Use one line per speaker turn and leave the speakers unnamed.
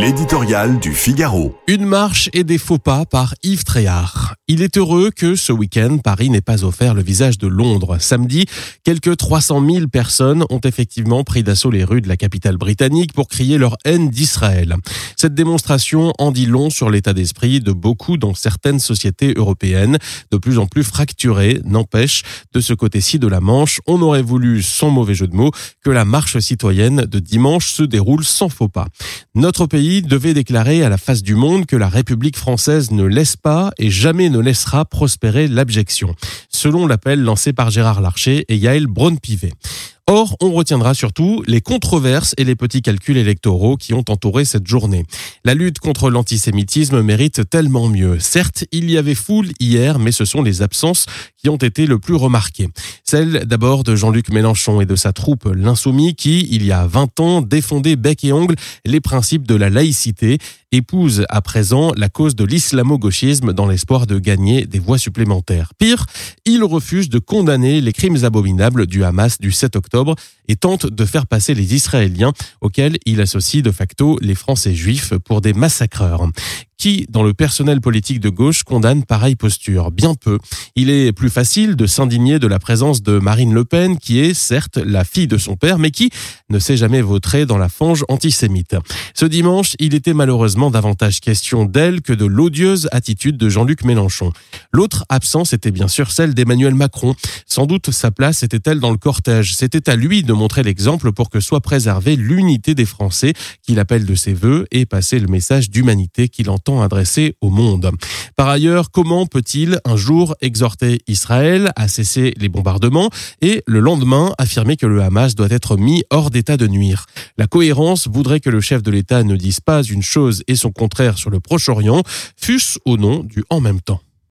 L'éditorial du Figaro.
Une marche et des faux pas par Yves Tréhard. Il est heureux que ce week-end, Paris n'ait pas offert le visage de Londres. Samedi, quelques 300 000 personnes ont effectivement pris d'assaut les rues de la capitale britannique pour crier leur haine d'Israël. Cette démonstration en dit long sur l'état d'esprit de beaucoup dans certaines sociétés européennes, de plus en plus fracturées, n'empêche, de ce côté-ci de la Manche, on aurait voulu, sans mauvais jeu de mots, que la marche citoyenne de dimanche se déroule sans faux pas. Notre pays devait déclarer à la face du monde que la République française ne laisse pas et jamais ne laissera prospérer l'abjection, selon l'appel lancé par Gérard Larcher et Yael Braun-Pivet. Or, on retiendra surtout les controverses et les petits calculs électoraux qui ont entouré cette journée. La lutte contre l'antisémitisme mérite tellement mieux. Certes, il y avait foule hier, mais ce sont les absences qui ont été le plus remarquées. Celle d'abord de Jean-Luc Mélenchon et de sa troupe L'Insoumis qui, il y a 20 ans, défendait bec et ongle les principes de la laïcité, épouse à présent la cause de l'islamo-gauchisme dans l'espoir de gagner des voix supplémentaires. Pire, il refuse de condamner les crimes abominables du Hamas du 7 octobre et tente de faire passer les Israéliens, auxquels il associe de facto les Français juifs pour des massacreurs qui, dans le personnel politique de gauche, condamne pareille posture? Bien peu. Il est plus facile de s'indigner de la présence de Marine Le Pen, qui est certes la fille de son père, mais qui ne s'est jamais vautrée dans la fange antisémite. Ce dimanche, il était malheureusement davantage question d'elle que de l'odieuse attitude de Jean-Luc Mélenchon. L'autre absence était bien sûr celle d'Emmanuel Macron. Sans doute sa place était-elle dans le cortège. C'était à lui de montrer l'exemple pour que soit préservée l'unité des Français qu'il appelle de ses voeux et passer le message d'humanité qu'il entend adressé au monde. Par ailleurs, comment peut-il un jour exhorter Israël à cesser les bombardements et le lendemain affirmer que le Hamas doit être mis hors d'état de nuire? La cohérence voudrait que le chef de l'État ne dise pas une chose et son contraire sur le Proche-Orient, fût-ce au nom du en même temps.